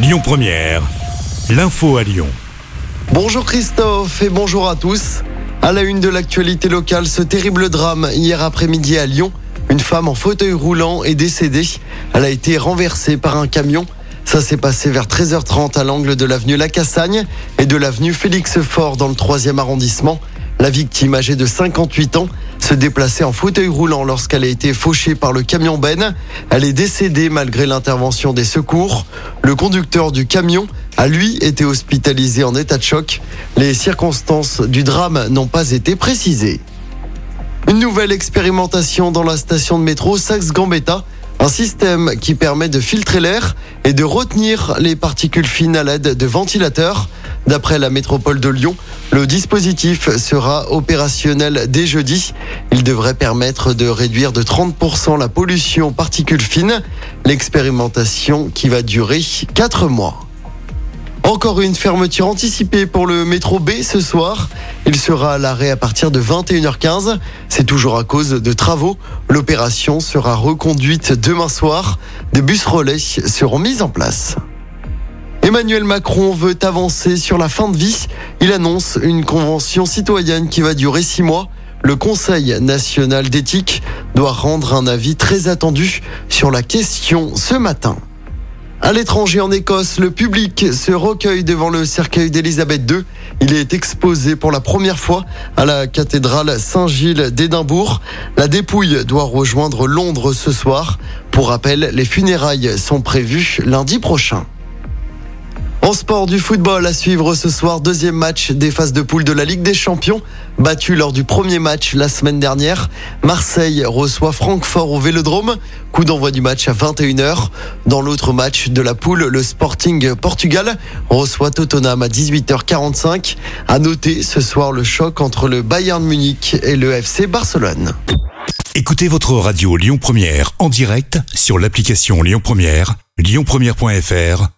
Lyon Première, l'info à Lyon. Bonjour Christophe et bonjour à tous. À la une de l'actualité locale, ce terrible drame hier après-midi à Lyon. Une femme en fauteuil roulant est décédée. Elle a été renversée par un camion. Ça s'est passé vers 13h30 à l'angle de l'avenue Lacassagne et de l'avenue Félix Fort dans le 3e arrondissement. La victime, âgée de 58 ans, se déplaçait en fauteuil roulant lorsqu'elle a été fauchée par le camion Ben. Elle est décédée malgré l'intervention des secours. Le conducteur du camion a lui été hospitalisé en état de choc. Les circonstances du drame n'ont pas été précisées. Une nouvelle expérimentation dans la station de métro Saxe-Gambetta. Un système qui permet de filtrer l'air et de retenir les particules fines à l'aide de ventilateurs. D'après la métropole de Lyon, le dispositif sera opérationnel dès jeudi. Il devrait permettre de réduire de 30% la pollution particules fines. L'expérimentation qui va durer 4 mois. Encore une fermeture anticipée pour le métro B ce soir. Il sera à l'arrêt à partir de 21h15. C'est toujours à cause de travaux. L'opération sera reconduite demain soir. Des bus relais seront mis en place. Emmanuel Macron veut avancer sur la fin de vie. Il annonce une convention citoyenne qui va durer six mois. Le Conseil national d'éthique doit rendre un avis très attendu sur la question ce matin. À l'étranger en Écosse, le public se recueille devant le cercueil d'Élisabeth II. Il est exposé pour la première fois à la cathédrale Saint-Gilles d'Édimbourg. La dépouille doit rejoindre Londres ce soir. Pour rappel, les funérailles sont prévues lundi prochain. En sport du football à suivre ce soir, deuxième match des phases de poule de la Ligue des Champions. Battu lors du premier match la semaine dernière, Marseille reçoit Francfort au Vélodrome. Coup d'envoi du match à 21h. Dans l'autre match de la poule, le Sporting Portugal reçoit Tottenham à 18h45. À noter ce soir le choc entre le Bayern Munich et le FC Barcelone. Écoutez votre radio Lyon Première en direct sur l'application Lyon Première, lyonpremière.fr